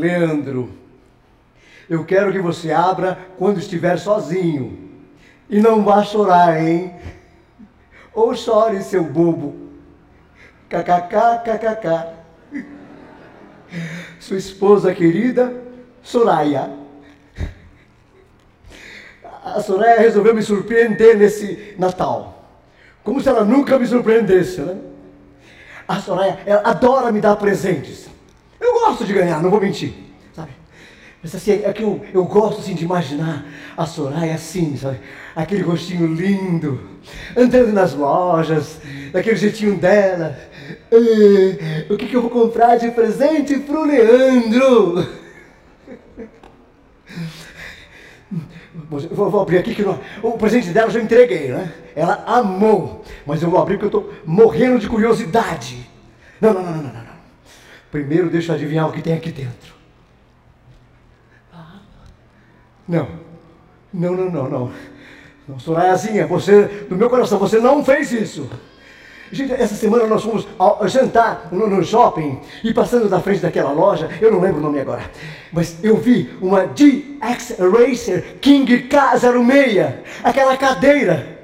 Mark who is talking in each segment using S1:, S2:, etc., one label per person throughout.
S1: Leandro, eu quero que você abra quando estiver sozinho. E não vá chorar, hein? Ou chore, seu bobo. KKK, KKK. Sua esposa querida, Soraya. A Soraya resolveu me surpreender nesse Natal. Como se ela nunca me surpreendesse, né? A Soraya, ela adora me dar presentes. Eu gosto de ganhar, não vou mentir, sabe? Mas assim, é que eu, eu gosto assim de imaginar a Soraya assim, sabe? Aquele rostinho lindo, andando nas lojas, daquele jeitinho dela. Ah, o que, que eu vou comprar de presente pro Leandro? Vou, vou abrir aqui que não, o presente dela eu já entreguei, né? Ela amou, mas eu vou abrir porque eu estou morrendo de curiosidade. Não, não, não, não, não, não. Primeiro deixa eu adivinhar o que tem aqui dentro. Não, não, não, não, não. Não, Sorayazinha, você, do meu coração, você não fez isso. Gente, essa semana nós fomos ao jantar no, no, shopping e passando na frente daquela loja, eu não lembro o nome agora, mas eu vi uma GX Racer King K06, aquela cadeira.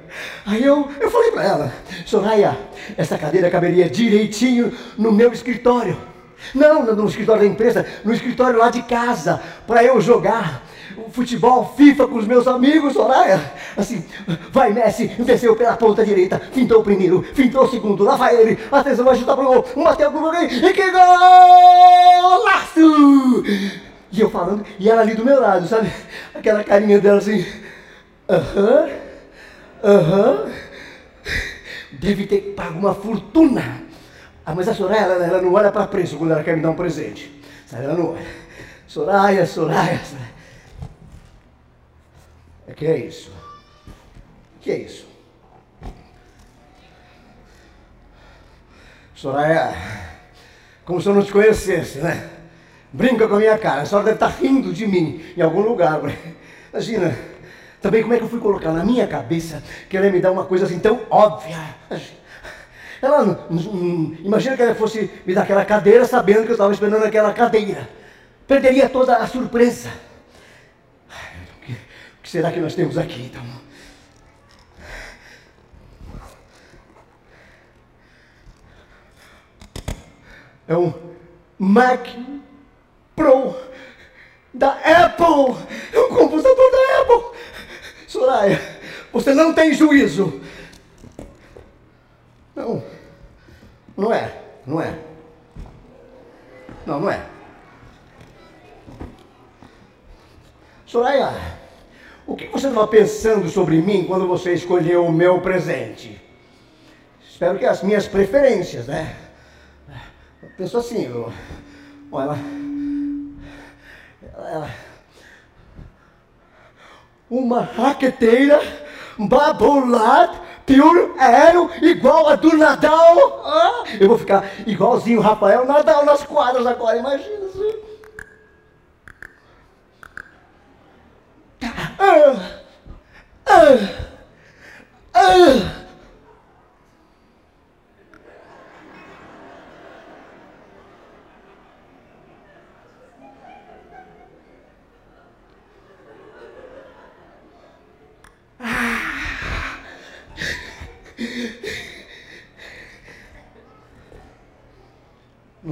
S1: Aí eu, eu falei para ela, Soraya, essa cadeira caberia direitinho no meu escritório. Não, no escritório da empresa, no escritório lá de casa, para eu jogar futebol, FIFA com os meus amigos, Soraya. Assim, vai Messi, desceu pela ponta direita, fintou o primeiro, fintou o segundo, lá vai ele, atenção, vai chutar pro gol, bateu pro gol, e que golaço! E eu falando, e ela ali do meu lado, sabe? Aquela carinha dela assim, aham, aham, deve ter pago uma fortuna. Ah, mas a Soraya, ela, ela não olha para preço quando ela quer me dar um presente. Sabe, ela não olha. Soraya, Soraya, Soraya. É que é isso? Que é isso? Soraya, como se eu não te conhecesse, né? Brinca com a minha cara, a senhora deve estar rindo de mim em algum lugar. Imagina, também como é que eu fui colocar na minha cabeça que ela ia me dar uma coisa assim tão óbvia. Ela, imagina que ela fosse me dar aquela cadeira sabendo que eu estava esperando aquela cadeira. Perderia toda a surpresa que será que nós temos aqui então? É um Mac Pro da Apple. É um computador da Apple. Soraya, você não tem juízo. Não. Não é. Não é. Não, não é. Soraya, o que você estava pensando sobre mim quando você escolheu o meu presente? Espero que as minhas preferências, né? Eu penso assim, eu, bom, ela, ela, uma raqueteira pure aero igual a do Nadal. Ah, eu vou ficar igualzinho o Rafael Nadal nas quadras agora, imagina. Ah, ah, ah.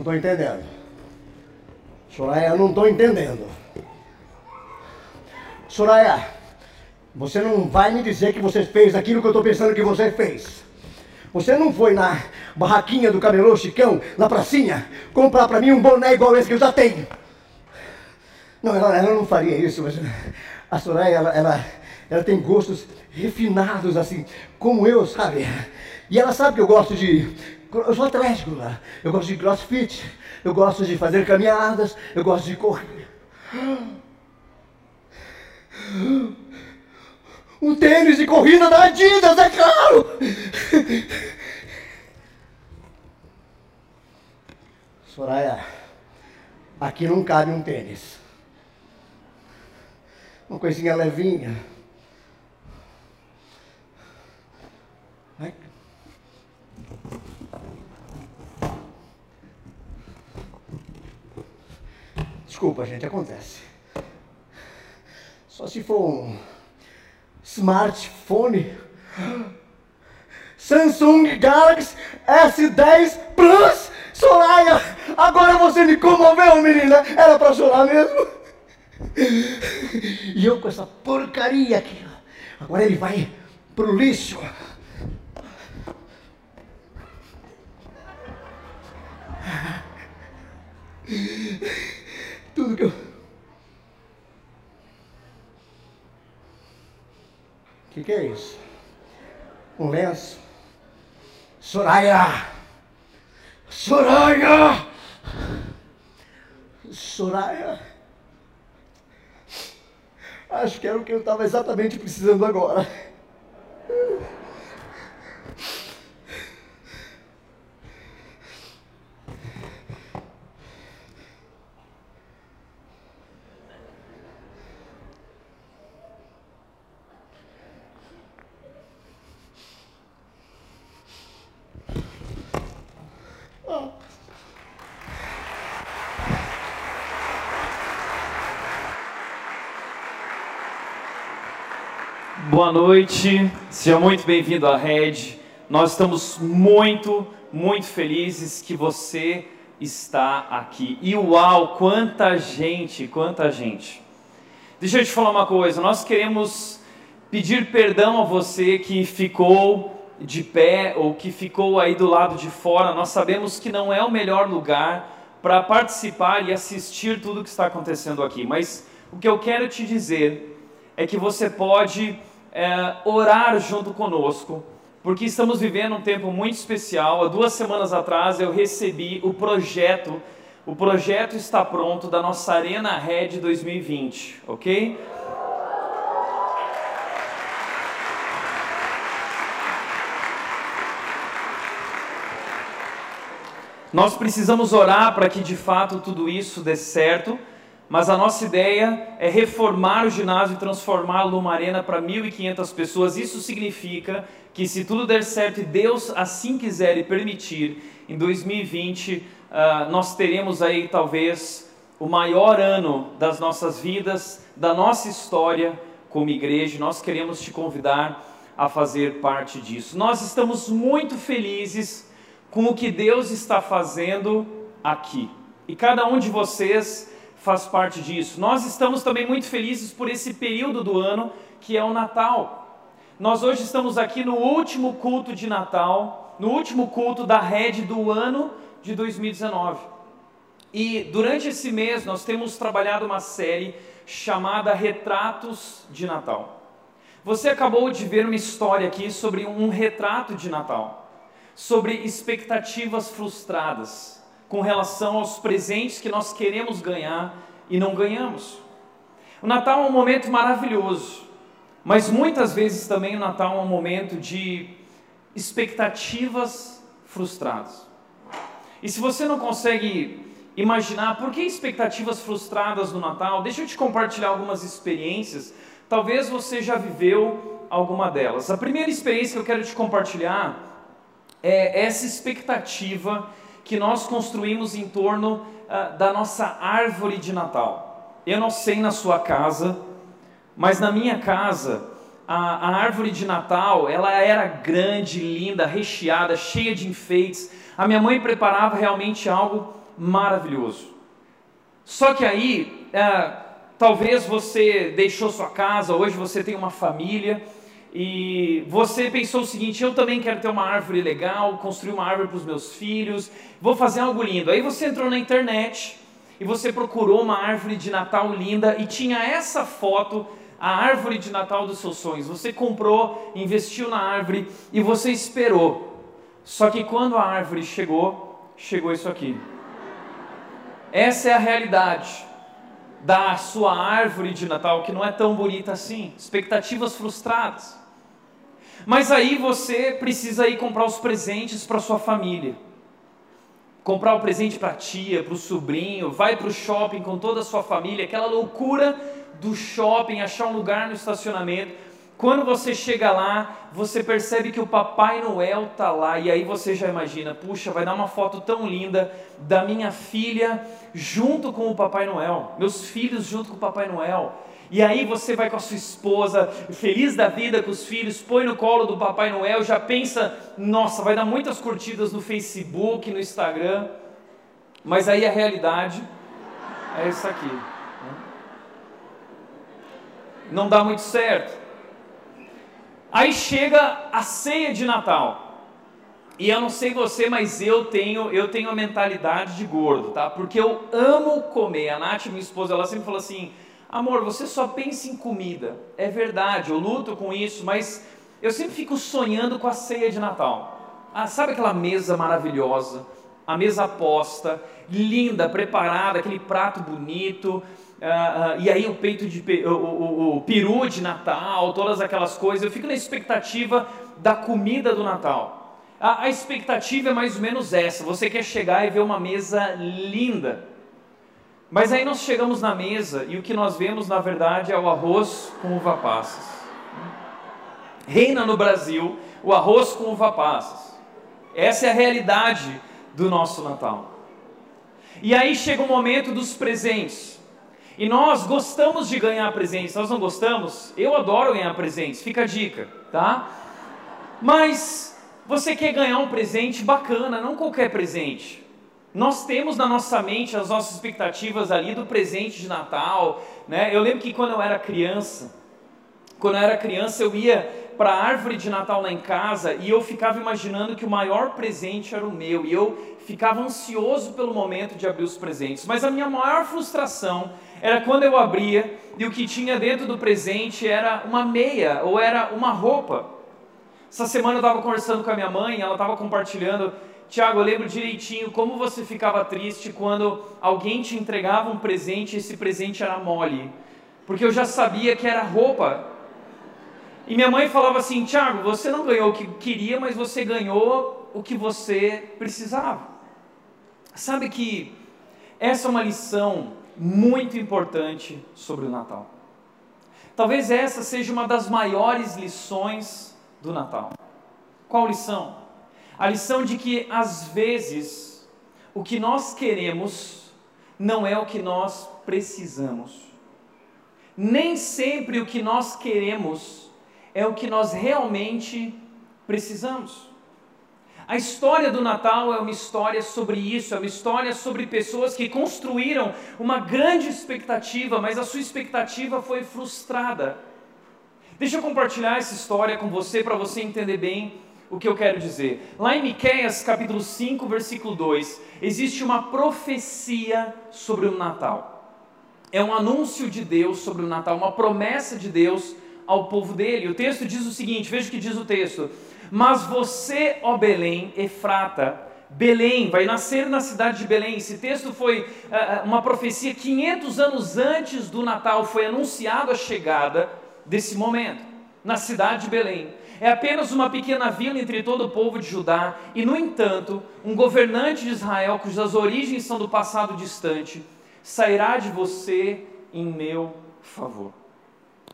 S1: Estou entendendo. Soraya, não estou entendendo. Soraya, você não vai me dizer que você fez aquilo que eu estou pensando que você fez. Você não foi na barraquinha do camelô Chicão, na pracinha, comprar para mim um boné igual esse que eu já tenho. Não, ela, ela não faria isso, mas a Soraya, ela, ela, ela tem gostos refinados, assim, como eu, sabe? E ela sabe que eu gosto de. Eu sou atlético lá. Eu gosto de crossfit. Eu gosto de fazer caminhadas. Eu gosto de correr. Um tênis de corrida da Adidas, é claro! Soraya, aqui não cabe um tênis. Uma coisinha levinha. Vai. Desculpa, gente, acontece. Só se for um smartphone Samsung Galaxy S10 Plus. Soraya, agora você me comoveu, menina. Era pra chorar mesmo? E eu com essa porcaria aqui. Agora ele vai pro lixo. Tudo que eu. O que, que é isso? Um lenço? Soraya! Soraya! Soraya! Acho que era o que eu estava exatamente precisando agora.
S2: Boa noite, seja muito bem-vindo à Red. Nós estamos muito, muito felizes que você está aqui. E uau, quanta gente, quanta gente. Deixa eu te falar uma coisa, nós queremos pedir perdão a você que ficou de pé ou que ficou aí do lado de fora. Nós sabemos que não é o melhor lugar para participar e assistir tudo que está acontecendo aqui, mas o que eu quero te dizer é que você pode é, orar junto conosco, porque estamos vivendo um tempo muito especial. Há duas semanas atrás eu recebi o projeto, o projeto está pronto da nossa Arena Red 2020, ok? Nós precisamos orar para que de fato tudo isso dê certo. Mas a nossa ideia é reformar o ginásio e transformá-lo numa arena para 1.500 pessoas. Isso significa que, se tudo der certo e Deus assim quiser e permitir, em 2020 uh, ah, nós teremos aí talvez o maior ano das nossas vidas, da nossa história como igreja. Nós queremos te convidar a fazer parte disso. Nós estamos muito felizes com o que Deus está fazendo aqui. E cada um de vocês faz parte disso. Nós estamos também muito felizes por esse período do ano que é o Natal. Nós hoje estamos aqui no último culto de Natal, no último culto da rede do ano de 2019. E durante esse mês nós temos trabalhado uma série chamada Retratos de Natal. Você acabou de ver uma história aqui sobre um retrato de Natal, sobre expectativas frustradas com relação aos presentes que nós queremos ganhar e não ganhamos. O Natal é um momento maravilhoso, mas muitas vezes também o Natal é um momento de expectativas frustradas. E se você não consegue imaginar por que expectativas frustradas no Natal, deixa eu te compartilhar algumas experiências. Talvez você já viveu alguma delas. A primeira experiência que eu quero te compartilhar é essa expectativa que nós construímos em torno uh, da nossa árvore de Natal. Eu não sei na sua casa, mas na minha casa, a, a árvore de Natal, ela era grande, linda, recheada, cheia de enfeites. A minha mãe preparava realmente algo maravilhoso. Só que aí, uh, talvez você deixou sua casa, hoje você tem uma família, e você pensou o seguinte: eu também quero ter uma árvore legal, construir uma árvore para os meus filhos, vou fazer algo lindo. Aí você entrou na internet e você procurou uma árvore de Natal linda e tinha essa foto, a árvore de Natal dos seus sonhos. Você comprou, investiu na árvore e você esperou. Só que quando a árvore chegou, chegou isso aqui. Essa é a realidade da sua árvore de Natal, que não é tão bonita assim. Expectativas frustradas. Mas aí você precisa ir comprar os presentes para sua família. Comprar o presente para a tia, para o sobrinho, vai para o shopping com toda a sua família, aquela loucura do shopping, achar um lugar no estacionamento. Quando você chega lá, você percebe que o Papai Noel tá lá e aí você já imagina, puxa, vai dar uma foto tão linda da minha filha junto com o Papai Noel, meus filhos junto com o Papai Noel. E aí você vai com a sua esposa, feliz da vida com os filhos, põe no colo do Papai Noel, já pensa, nossa, vai dar muitas curtidas no Facebook, no Instagram. Mas aí a realidade é essa aqui. Né? Não dá muito certo. Aí chega a ceia de Natal. E eu não sei você, mas eu tenho, eu tenho a mentalidade de gordo, tá? Porque eu amo comer. A Nath, minha esposa, ela sempre falou assim: "Amor, você só pensa em comida". É verdade, eu luto com isso, mas eu sempre fico sonhando com a ceia de Natal. Ah, sabe aquela mesa maravilhosa, a mesa posta, linda, preparada, aquele prato bonito, Uh, uh, e aí o peito de o, o, o, peru de Natal, todas aquelas coisas. Eu fico na expectativa da comida do Natal. A, a, expectativa é mais ou menos essa: você quer chegar e ver uma mesa linda. Mas aí nós chegamos na mesa e o que nós vemos na verdade é o arroz com uva passas. Reina no Brasil o arroz com uva passas. Essa é a realidade do nosso Natal. E aí chega o momento dos presentes. E nós gostamos de ganhar presentes, nós não gostamos? Eu adoro ganhar presentes, fica a dica, tá? Mas você quer ganhar um presente bacana, não qualquer presente. Nós temos na nossa mente as nossas expectativas ali do presente de Natal, né? Eu lembro que quando eu era criança, quando eu era criança eu ia para a árvore de Natal lá em casa e eu ficava imaginando que o maior presente era o meu e eu ficava ansioso pelo momento de abrir os presentes. Mas a minha maior frustração era quando eu abria e o que tinha dentro do presente era uma meia ou era uma roupa. Essa semana eu estava conversando com a minha mãe, ela estava compartilhando. Tiago, eu lembro direitinho como você ficava triste quando alguém te entregava um presente e esse presente era mole. Porque eu já sabia que era roupa. E minha mãe falava assim: Tiago, você não ganhou o que queria, mas você ganhou o que você precisava. Sabe que essa é uma lição muito importante sobre o Natal. Talvez essa seja uma das maiores lições do Natal. Qual lição? A lição de que às vezes o que nós queremos não é o que nós precisamos. Nem sempre o que nós queremos é o que nós realmente precisamos. A história do Natal é uma história sobre isso, é uma história sobre pessoas que construíram uma grande expectativa, mas a sua expectativa foi frustrada. Deixa eu compartilhar essa história com você para você entender bem o que eu quero dizer. Lá em Miqueias, capítulo 5, versículo 2, existe uma profecia sobre o Natal. É um anúncio de Deus sobre o Natal, uma promessa de Deus ao povo dele. O texto diz o seguinte: veja o que diz o texto. Mas você, ó Belém, Efrata, Belém, vai nascer na cidade de Belém. Esse texto foi uh, uma profecia 500 anos antes do Natal, foi anunciado a chegada desse momento, na cidade de Belém. É apenas uma pequena vila entre todo o povo de Judá, e no entanto, um governante de Israel, cujas origens são do passado distante, sairá de você em meu favor.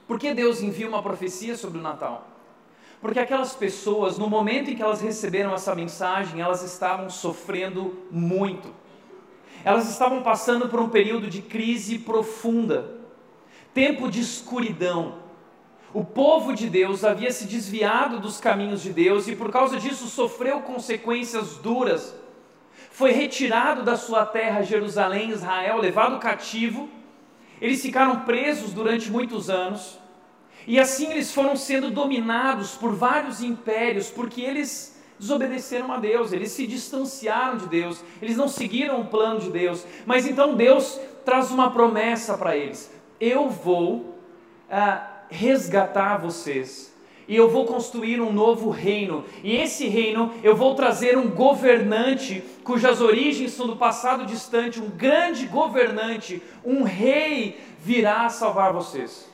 S2: Por que Deus envia uma profecia sobre o Natal? Porque aquelas pessoas, no momento em que elas receberam essa mensagem, elas estavam sofrendo muito. Elas estavam passando por um período de crise profunda, tempo de escuridão. O povo de Deus havia se desviado dos caminhos de Deus e por causa disso sofreu consequências duras. Foi retirado da sua terra, Jerusalém, Israel, levado cativo. Eles ficaram presos durante muitos anos. E assim eles foram sendo dominados por vários impérios, porque eles desobedeceram a Deus, eles se distanciaram de Deus, eles não seguiram o plano de Deus. Mas então Deus traz uma promessa para eles: eu vou ah, resgatar vocês. E eu vou construir um novo reino. E esse reino eu vou trazer um governante cujas origens são do passado distante, um grande governante, um rei virá salvar vocês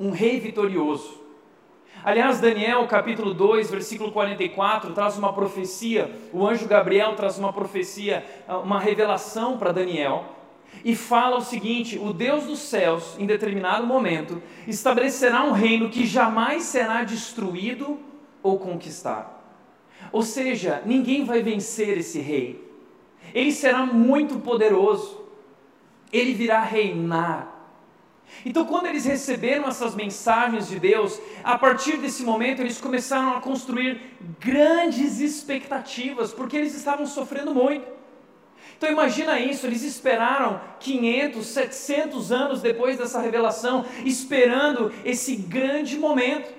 S2: um rei vitorioso. Aliás, Daniel capítulo 2, versículo 44, traz uma profecia, o anjo Gabriel traz uma profecia, uma revelação para Daniel. E fala o seguinte: o Deus dos céus, em determinado momento, estabelecerá um reino que jamais será destruído ou conquistado. Ou seja, ninguém vai vencer esse rei. Ele será muito poderoso. Ele virá reinar. Então, quando eles receberam essas mensagens de Deus, a partir desse momento eles começaram a construir grandes expectativas, porque eles estavam sofrendo muito. Então imagina isso, eles esperaram 500, 700 anos depois dessa revelação, esperando esse grande momento.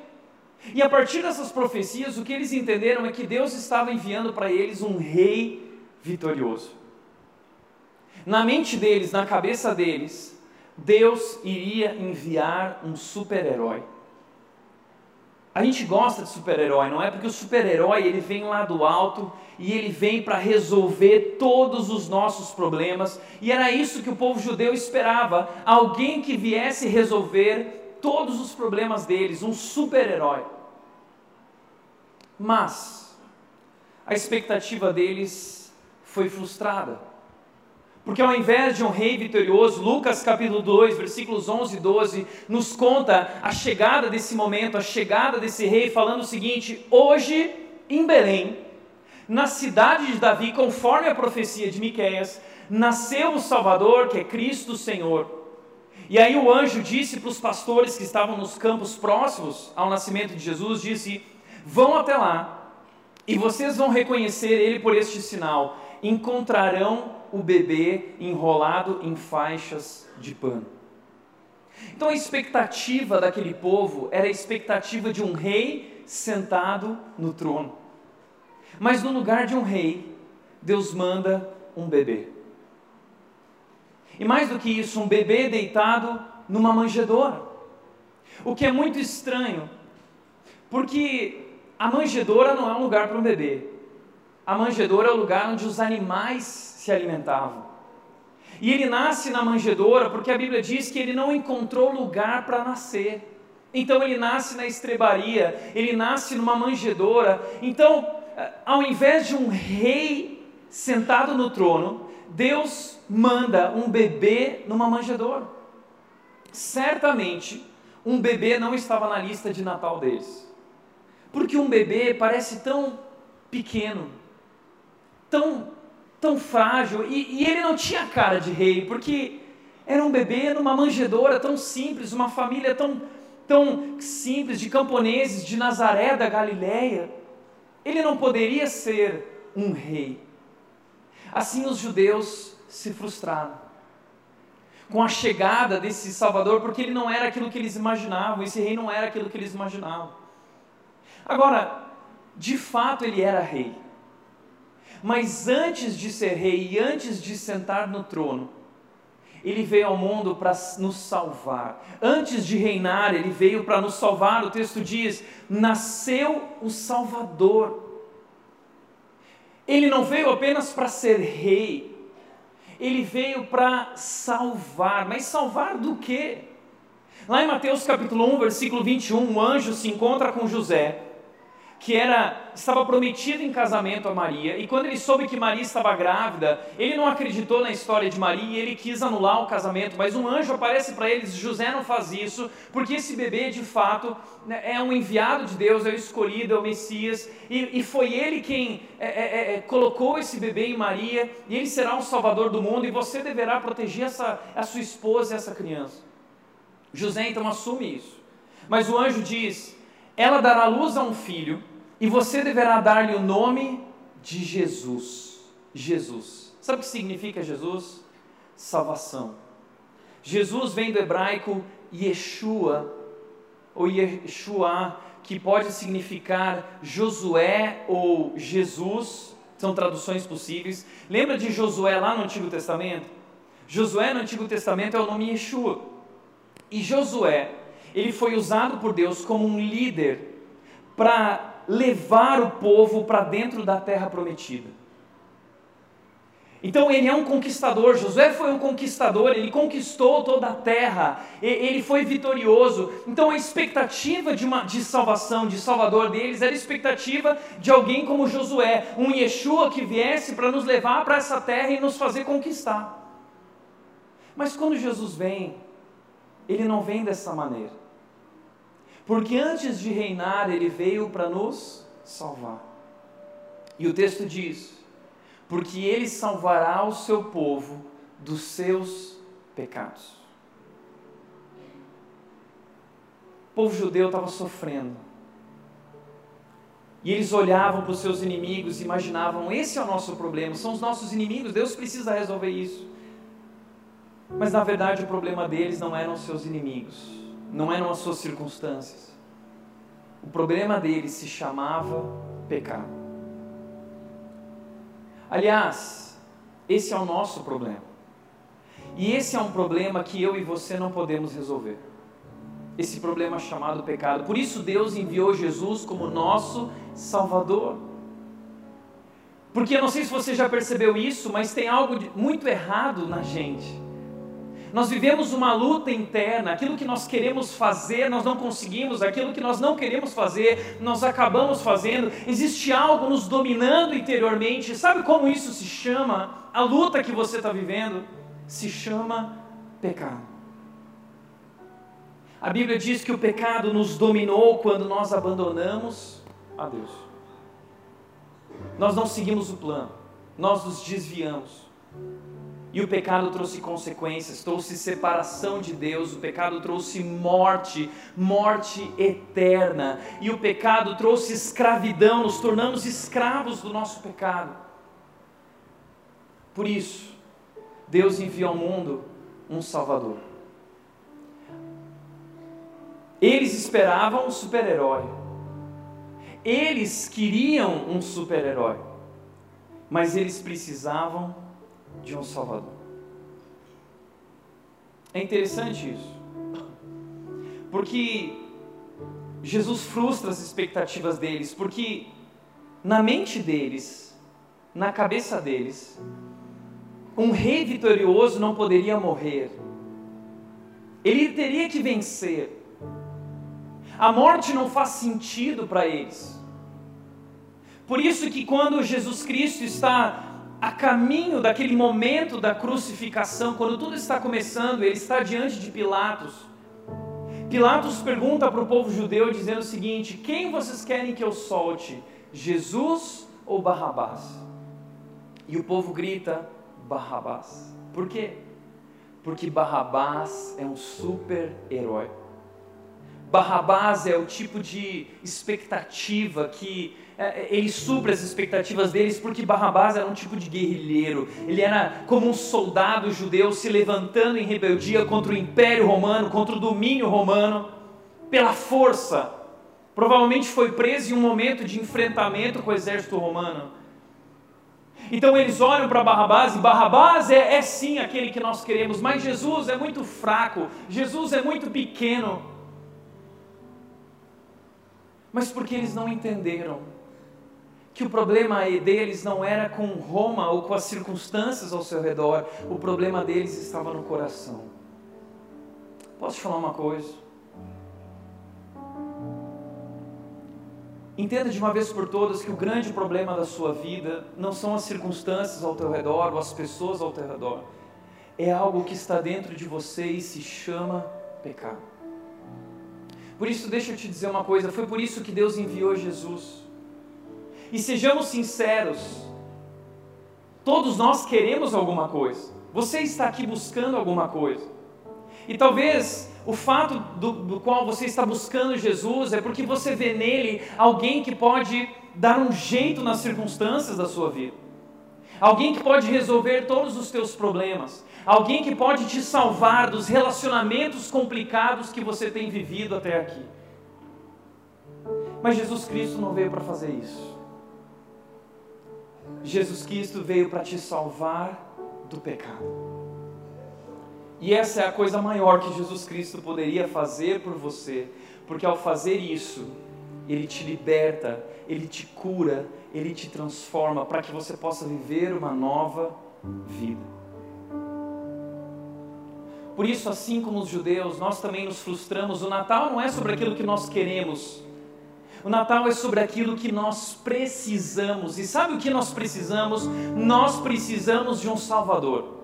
S2: E a partir dessas profecias, o que eles entenderam é que Deus estava enviando para eles um rei vitorioso. Na mente deles, na cabeça deles, Deus iria enviar um super-herói. A gente gosta de super-herói, não é? Porque o super-herói ele vem lá do alto e ele vem para resolver todos os nossos problemas. E era isso que o povo judeu esperava: alguém que viesse resolver todos os problemas deles, um super-herói. Mas a expectativa deles foi frustrada. Porque ao invés de um rei vitorioso, Lucas capítulo 2, versículos 11 e 12, nos conta a chegada desse momento, a chegada desse rei, falando o seguinte: Hoje, em Belém, na cidade de Davi, conforme a profecia de Miqueias, nasceu o Salvador, que é Cristo Senhor. E aí o anjo disse para os pastores que estavam nos campos próximos ao nascimento de Jesus, disse: Vão até lá, e vocês vão reconhecer ele por este sinal. Encontrarão o bebê enrolado em faixas de pano. Então a expectativa daquele povo era a expectativa de um rei sentado no trono. Mas no lugar de um rei, Deus manda um bebê. E mais do que isso, um bebê deitado numa manjedoura. O que é muito estranho, porque a manjedoura não é um lugar para um bebê. A manjedoura é o lugar onde os animais se alimentavam. E ele nasce na manjedoura porque a Bíblia diz que ele não encontrou lugar para nascer. Então ele nasce na estrebaria, ele nasce numa manjedoura. Então, ao invés de um rei sentado no trono, Deus manda um bebê numa manjedoura. Certamente, um bebê não estava na lista de Natal deles. Porque um bebê parece tão pequeno, tão tão frágil, e, e ele não tinha cara de rei, porque era um bebê numa manjedoura tão simples, uma família tão, tão simples, de camponeses de Nazaré da Galileia. Ele não poderia ser um rei. Assim os judeus se frustraram com a chegada desse Salvador, porque ele não era aquilo que eles imaginavam, esse rei não era aquilo que eles imaginavam. Agora, de fato ele era rei. Mas antes de ser rei e antes de sentar no trono, ele veio ao mundo para nos salvar. Antes de reinar, ele veio para nos salvar. O texto diz: nasceu o Salvador. Ele não veio apenas para ser rei, ele veio para salvar. Mas salvar do quê? Lá em Mateus capítulo 1, versículo 21, um anjo se encontra com José que era estava prometido em casamento a Maria, e quando ele soube que Maria estava grávida, ele não acreditou na história de Maria e ele quis anular o casamento, mas um anjo aparece para eles, José não faz isso, porque esse bebê de fato né, é um enviado de Deus, é o escolhido, é o Messias, e, e foi ele quem é, é, é, é, colocou esse bebê em Maria, e ele será o salvador do mundo, e você deverá proteger essa, a sua esposa e essa criança. José então assume isso, mas o anjo diz, ela dará luz a um filho, e você deverá dar-lhe o nome de Jesus. Jesus. Sabe o que significa Jesus? Salvação. Jesus vem do hebraico Yeshua, ou Yeshua, que pode significar Josué ou Jesus, são traduções possíveis. Lembra de Josué lá no Antigo Testamento? Josué no Antigo Testamento é o nome Yeshua. E Josué, ele foi usado por Deus como um líder para levar o povo para dentro da terra prometida. Então ele é um conquistador, Josué foi um conquistador, ele conquistou toda a terra, ele foi vitorioso. Então a expectativa de, uma, de salvação, de salvador deles, era a expectativa de alguém como Josué, um Yeshua que viesse para nos levar para essa terra e nos fazer conquistar. Mas quando Jesus vem, ele não vem dessa maneira. Porque antes de reinar, ele veio para nos salvar. E o texto diz: porque ele salvará o seu povo dos seus pecados. O povo judeu estava sofrendo. E eles olhavam para os seus inimigos e imaginavam: esse é o nosso problema, são os nossos inimigos, Deus precisa resolver isso. Mas na verdade o problema deles não eram os seus inimigos, não eram as suas circunstâncias. O problema deles se chamava pecado. Aliás, esse é o nosso problema. E esse é um problema que eu e você não podemos resolver. Esse problema chamado pecado. Por isso Deus enviou Jesus como nosso Salvador. Porque eu não sei se você já percebeu isso, mas tem algo muito errado na gente. Nós vivemos uma luta interna, aquilo que nós queremos fazer, nós não conseguimos, aquilo que nós não queremos fazer, nós acabamos fazendo. Existe algo nos dominando interiormente. Sabe como isso se chama? A luta que você está vivendo se chama pecado. A Bíblia diz que o pecado nos dominou quando nós abandonamos a Deus. Nós não seguimos o plano, nós nos desviamos. E o pecado trouxe consequências, trouxe separação de Deus, o pecado trouxe morte, morte eterna. E o pecado trouxe escravidão, nos tornamos escravos do nosso pecado. Por isso, Deus enviou ao mundo um Salvador. Eles esperavam um super-herói. Eles queriam um super-herói. Mas eles precisavam de um Salvador. É interessante isso, porque Jesus frustra as expectativas deles, porque na mente deles, na cabeça deles, um rei vitorioso não poderia morrer, ele teria que vencer. A morte não faz sentido para eles. Por isso que quando Jesus Cristo está a caminho daquele momento da crucificação, quando tudo está começando, ele está diante de Pilatos. Pilatos pergunta para o povo judeu dizendo o seguinte: Quem vocês querem que eu solte, Jesus ou Barrabás? E o povo grita: Barrabás. Por quê? Porque Barrabás é um super-herói. Barrabás é o tipo de expectativa que ele supra as expectativas deles, porque Barrabás era um tipo de guerrilheiro, ele era como um soldado judeu se levantando em rebeldia contra o Império Romano, contra o domínio romano, pela força. Provavelmente foi preso em um momento de enfrentamento com o exército romano. Então eles olham para Barrabás e Barrabás é, é sim aquele que nós queremos, mas Jesus é muito fraco, Jesus é muito pequeno. Mas porque eles não entenderam que o problema deles não era com Roma ou com as circunstâncias ao seu redor, o problema deles estava no coração. Posso te falar uma coisa? Entenda de uma vez por todas que o grande problema da sua vida não são as circunstâncias ao teu redor ou as pessoas ao teu redor. É algo que está dentro de você e se chama pecado. Por isso, deixa eu te dizer uma coisa: foi por isso que Deus enviou Jesus e sejamos sinceros, todos nós queremos alguma coisa. Você está aqui buscando alguma coisa. E talvez o fato do, do, qual você está buscando Jesus é porque você vê nele alguém que pode dar um jeito nas circunstâncias da sua vida. Alguém que pode resolver todos os teus problemas. Alguém que pode te salvar dos relacionamentos complicados que você tem vivido até aqui. Mas Jesus Cristo não veio para fazer isso. Jesus Cristo veio para te salvar do pecado. E essa é a coisa maior que Jesus Cristo poderia fazer por você, porque ao fazer isso, Ele te liberta, Ele te cura, Ele te transforma para que você possa viver uma nova vida. Por isso, assim como os judeus, nós também nos frustramos. O Natal não é sobre aquilo que nós queremos, o Natal é sobre aquilo que nós precisamos. E sabe o que nós precisamos? Nós precisamos de um Salvador.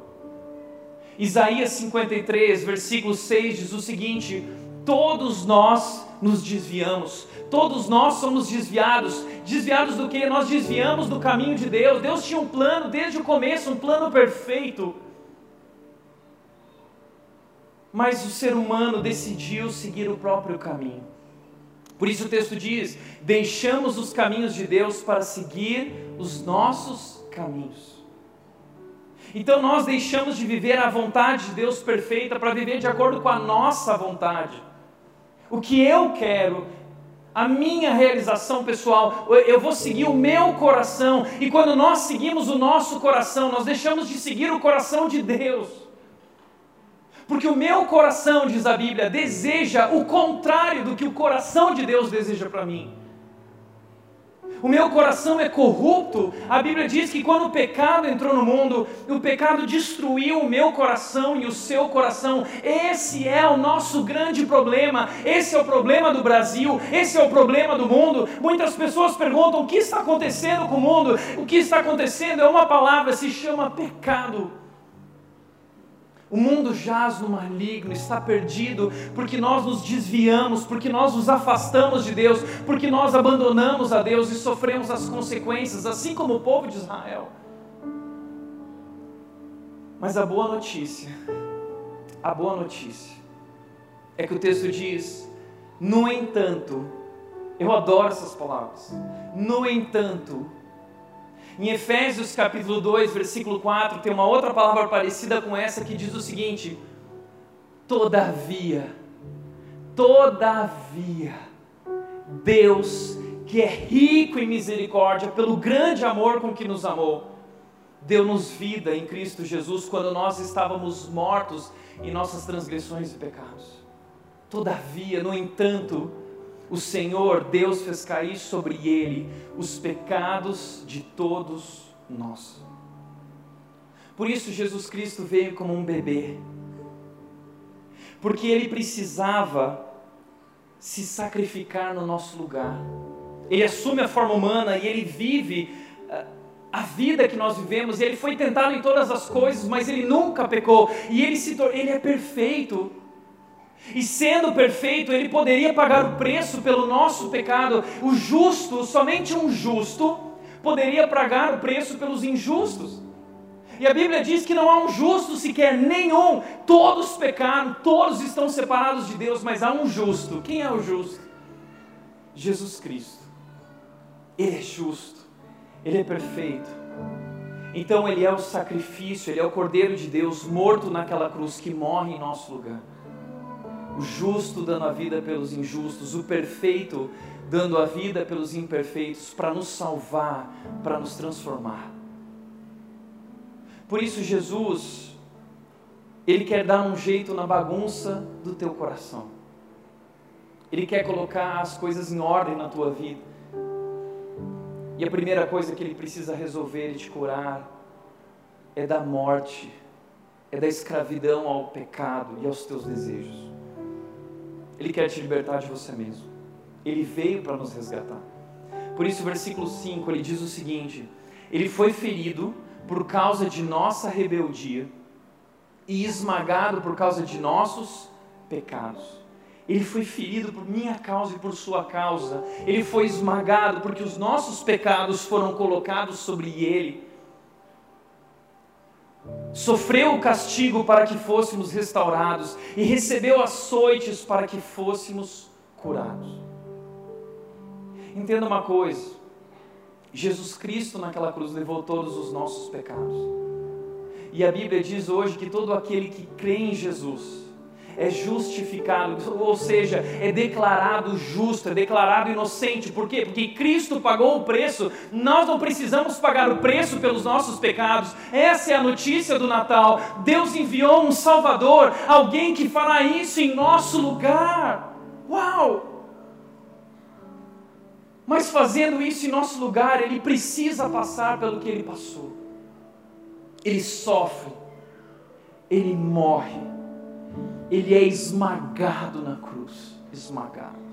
S2: Isaías 53, versículo 6 diz o seguinte: Todos nós nos desviamos, todos nós somos desviados. Desviados do que? Nós desviamos do caminho de Deus. Deus tinha um plano desde o começo, um plano perfeito. Mas o ser humano decidiu seguir o próprio caminho. Por isso o texto diz: deixamos os caminhos de Deus para seguir os nossos caminhos. Então nós deixamos de viver a vontade de Deus perfeita para viver de acordo com a nossa vontade. O que eu quero, a minha realização pessoal, eu vou seguir o meu coração, e quando nós seguimos o nosso coração, nós deixamos de seguir o coração de Deus. Porque o meu coração, diz a Bíblia, deseja o contrário do que o coração de Deus deseja para mim. O meu coração é corrupto. A Bíblia diz que quando o pecado entrou no mundo, o pecado destruiu o meu coração e o seu coração. Esse é o nosso grande problema. Esse é o problema do Brasil. Esse é o problema do mundo. Muitas pessoas perguntam: o que está acontecendo com o mundo? O que está acontecendo é uma palavra, se chama pecado. O mundo jaz no maligno, está perdido, porque nós nos desviamos, porque nós nos afastamos de Deus, porque nós abandonamos a Deus e sofremos as consequências, assim como o povo de Israel. Mas a boa notícia, a boa notícia, é que o texto diz: no entanto, eu adoro essas palavras, no entanto, em Efésios capítulo 2, versículo 4, tem uma outra palavra parecida com essa que diz o seguinte: Todavia, todavia, Deus, que é rico em misericórdia, pelo grande amor com que nos amou, deu-nos vida em Cristo Jesus quando nós estávamos mortos em nossas transgressões e pecados. Todavia, no entanto, o Senhor Deus fez cair sobre ele os pecados de todos nós. Por isso Jesus Cristo veio como um bebê, porque ele precisava se sacrificar no nosso lugar. Ele assume a forma humana e ele vive ah, a vida que nós vivemos. Ele foi tentado em todas as coisas, mas ele nunca pecou. E ele se ele é perfeito. E sendo perfeito, ele poderia pagar o preço pelo nosso pecado. O justo, somente um justo, poderia pagar o preço pelos injustos. E a Bíblia diz que não há um justo sequer nenhum. Todos pecaram, todos estão separados de Deus, mas há um justo. Quem é o justo? Jesus Cristo. Ele é justo, ele é perfeito. Então ele é o sacrifício, ele é o Cordeiro de Deus morto naquela cruz que morre em nosso lugar o justo dando a vida pelos injustos, o perfeito dando a vida pelos imperfeitos, para nos salvar, para nos transformar. Por isso, Jesus, Ele quer dar um jeito na bagunça do teu coração. Ele quer colocar as coisas em ordem na tua vida. E a primeira coisa que Ele precisa resolver e te curar é da morte, é da escravidão ao pecado e aos teus desejos. Ele quer te libertar de você mesmo. Ele veio para nos resgatar. Por isso, o versículo 5 ele diz o seguinte: Ele foi ferido por causa de nossa rebeldia e esmagado por causa de nossos pecados. Ele foi ferido por minha causa e por sua causa. Ele foi esmagado porque os nossos pecados foram colocados sobre ele sofreu o castigo para que fôssemos restaurados e recebeu açoites para que fôssemos curados. Entenda uma coisa: Jesus Cristo naquela cruz levou todos os nossos pecados. E a Bíblia diz hoje que todo aquele que crê em Jesus, é justificado, ou seja, é declarado justo, é declarado inocente. Por quê? Porque Cristo pagou o preço, nós não precisamos pagar o preço pelos nossos pecados. Essa é a notícia do Natal. Deus enviou um Salvador, alguém que fará isso em nosso lugar. Uau! Mas fazendo isso em nosso lugar, ele precisa passar pelo que ele passou. Ele sofre, ele morre ele é esmagado na cruz esmagado.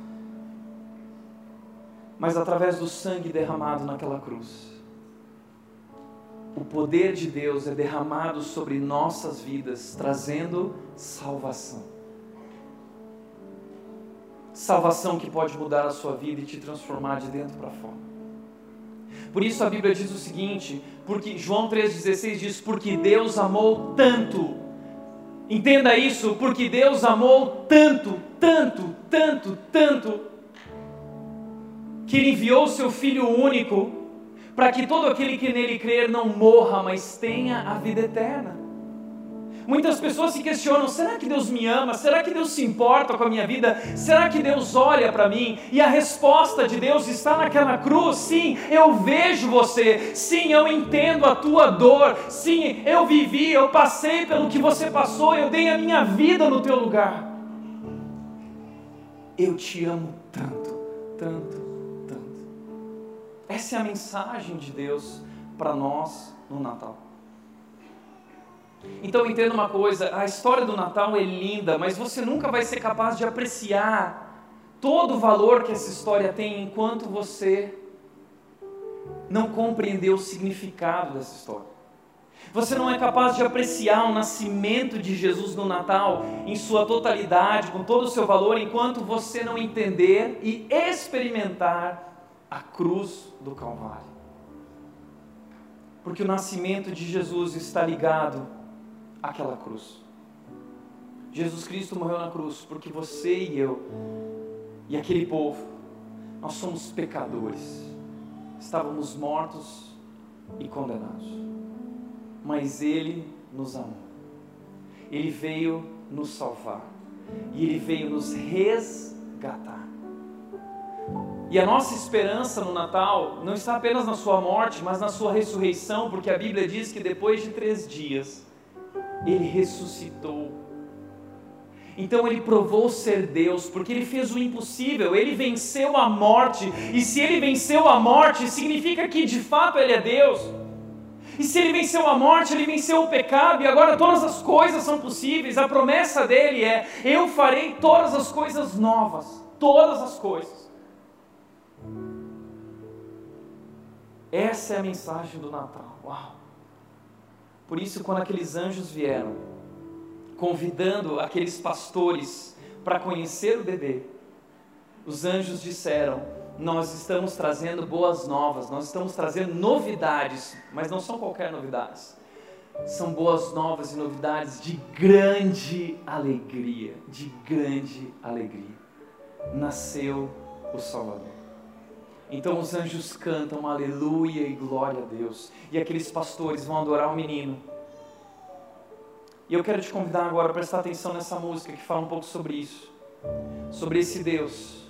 S2: Mas através do sangue derramado naquela cruz, o poder de Deus é derramado sobre nossas vidas, trazendo salvação. Salvação que pode mudar a sua vida e te transformar de dentro para fora. Por isso a Bíblia diz o seguinte, porque João 3,16 diz, porque Deus amou tanto. Entenda isso, porque Deus amou tanto, tanto, tanto, tanto, que Ele enviou seu Filho único para que todo aquele que nele crer não morra, mas tenha a vida eterna. Muitas pessoas se questionam: será que Deus me ama? Será que Deus se importa com a minha vida? Será que Deus olha para mim? E a resposta de Deus está naquela cruz: sim, eu vejo você, sim, eu entendo a tua dor, sim, eu vivi, eu passei pelo que você passou, eu dei a minha vida no teu lugar. Eu te amo tanto, tanto, essa é a mensagem de Deus para nós no Natal. Então entenda uma coisa: a história do Natal é linda, mas você nunca vai ser capaz de apreciar todo o valor que essa história tem enquanto você não compreender o significado dessa história. Você não é capaz de apreciar o nascimento de Jesus no Natal em sua totalidade, com todo o seu valor, enquanto você não entender e experimentar a cruz do Calvário. Porque o nascimento de Jesus está ligado àquela cruz. Jesus Cristo morreu na cruz porque você e eu e aquele povo, nós somos pecadores. Estávamos mortos e condenados. Mas Ele nos amou. Ele veio nos salvar. E Ele veio nos resgatar. E a nossa esperança no Natal não está apenas na sua morte, mas na sua ressurreição, porque a Bíblia diz que depois de três dias, ele ressuscitou. Então ele provou ser Deus, porque ele fez o impossível, ele venceu a morte, e se ele venceu a morte, significa que de fato ele é Deus. E se ele venceu a morte, ele venceu o pecado, e agora todas as coisas são possíveis. A promessa dele é: eu farei todas as coisas novas, todas as coisas. Essa é a mensagem do Natal. Uau! Por isso, quando aqueles anjos vieram, convidando aqueles pastores para conhecer o bebê, os anjos disseram: Nós estamos trazendo boas novas, nós estamos trazendo novidades, mas não são qualquer novidades. São boas novas e novidades de grande alegria, de grande alegria. Nasceu o Salvador. Então os anjos cantam aleluia e glória a Deus. E aqueles pastores vão adorar o menino. E eu quero te convidar agora a prestar atenção nessa música que fala um pouco sobre isso. Sobre esse Deus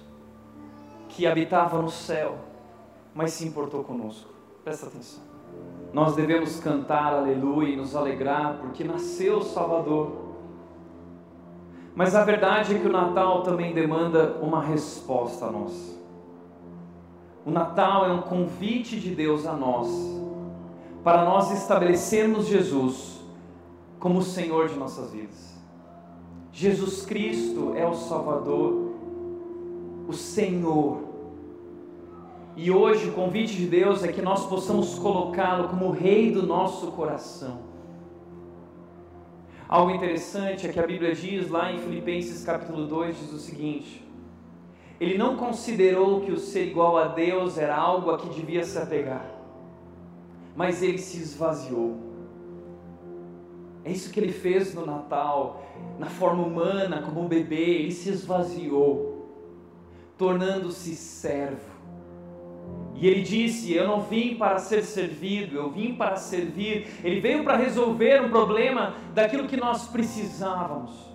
S2: que habitava no céu, mas se importou conosco. Presta atenção. Nós devemos cantar aleluia e nos alegrar porque nasceu o Salvador. Mas a verdade é que o Natal também demanda uma resposta a nós. O Natal é um convite de Deus a nós, para nós estabelecermos Jesus como o Senhor de nossas vidas. Jesus Cristo é o Salvador, o Senhor. E hoje o convite de Deus é que nós possamos colocá-lo como o Rei do nosso coração. Algo interessante é que a Bíblia diz lá em Filipenses capítulo 2, diz o seguinte: ele não considerou que o ser igual a Deus era algo a que devia se apegar, mas ele se esvaziou. É isso que ele fez no Natal, na forma humana, como um bebê, ele se esvaziou, tornando-se servo. E ele disse: Eu não vim para ser servido, eu vim para servir. Ele veio para resolver um problema daquilo que nós precisávamos.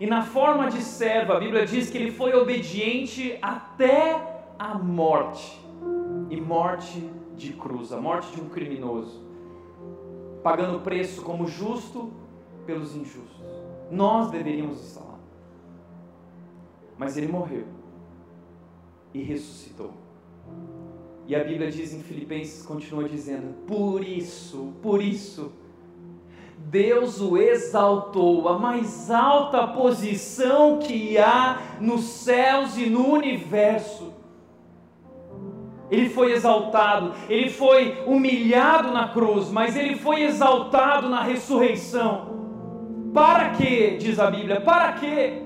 S2: E na forma de servo, a Bíblia diz que ele foi obediente até a morte e morte de cruz a morte de um criminoso, pagando preço como justo pelos injustos. Nós deveríamos estar lá. Mas ele morreu e ressuscitou. E a Bíblia diz em Filipenses, continua dizendo: por isso, por isso, Deus o exaltou à mais alta posição que há nos céus e no universo. ele foi exaltado, ele foi humilhado na cruz, mas ele foi exaltado na ressurreição. Para quê? Diz a Bíblia, para quê?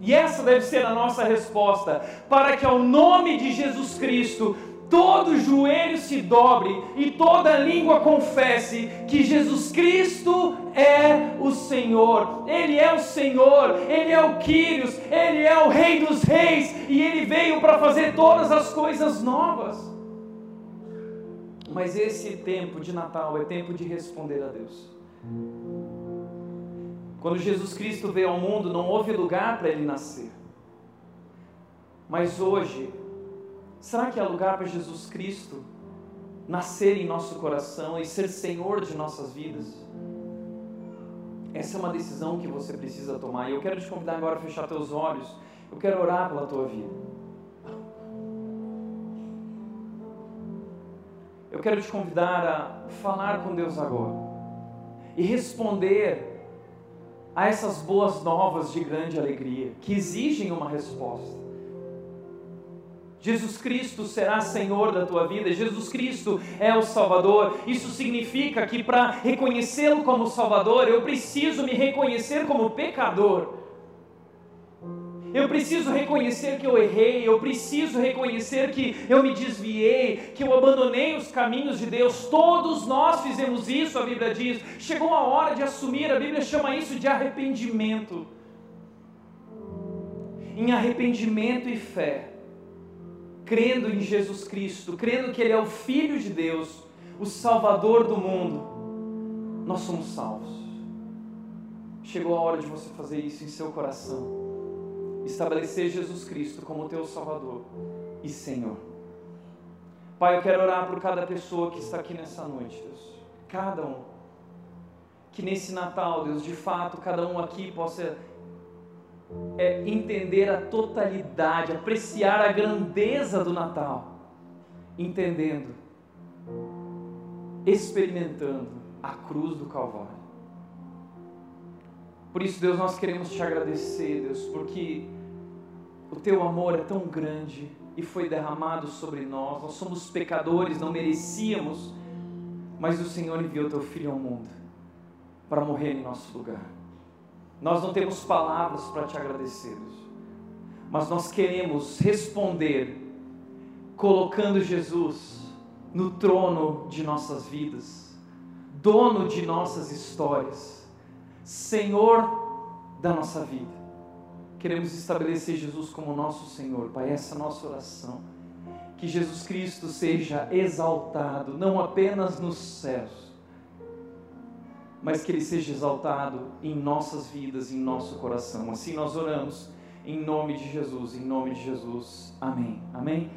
S2: E essa deve ser a nossa resposta, para que ao nome de Jesus Cristo todo joelho se dobre e toda língua confesse que Jesus Cristo é o Senhor. Ele é o Senhor, ele é o Quírios, ele é o Rei dos Reis e ele veio para fazer todas as coisas novas. Mas esse tempo de Natal é tempo de responder a Deus. Quando Jesus Cristo veio ao mundo, não houve lugar para ele nascer. Mas hoje, será que há lugar para Jesus Cristo nascer em nosso coração e ser Senhor de nossas vidas? Essa é uma decisão que você precisa tomar. E eu quero te convidar agora a fechar teus olhos. Eu quero orar pela tua vida. Eu quero te convidar a falar com Deus agora e responder a essas boas novas de grande alegria, que exigem uma resposta. Jesus Cristo será Senhor da tua vida, Jesus Cristo é o Salvador. Isso significa que para reconhecê-lo como Salvador, eu preciso me reconhecer como pecador. Eu preciso reconhecer que eu errei, eu preciso reconhecer que eu me desviei, que eu abandonei os caminhos de Deus. Todos nós fizemos isso, a Bíblia diz. Chegou a hora de assumir, a Bíblia chama isso de arrependimento. Em arrependimento e fé, crendo em Jesus Cristo, crendo que Ele é o Filho de Deus, o Salvador do mundo, nós somos salvos. Chegou a hora de você fazer isso em seu coração estabelecer Jesus Cristo como teu Salvador e Senhor. Pai, eu quero orar por cada pessoa que está aqui nessa noite, Deus. Cada um. Que nesse Natal, Deus, de fato, cada um aqui possa é, entender a totalidade, apreciar a grandeza do Natal, entendendo, experimentando a cruz do Calvário. Por isso, Deus, nós queremos te agradecer, Deus, porque o teu amor é tão grande e foi derramado sobre nós. Nós somos pecadores, não merecíamos, mas o Senhor enviou teu filho ao mundo para morrer em nosso lugar. Nós não temos palavras para te agradecer, mas nós queremos responder colocando Jesus no trono de nossas vidas, dono de nossas histórias, Senhor da nossa vida. Queremos estabelecer Jesus como nosso Senhor, Pai, essa é a nossa oração. Que Jesus Cristo seja exaltado, não apenas nos céus, mas que Ele seja exaltado em nossas vidas, em nosso coração. Assim nós oramos, em nome de Jesus, em nome de Jesus. Amém. Amém.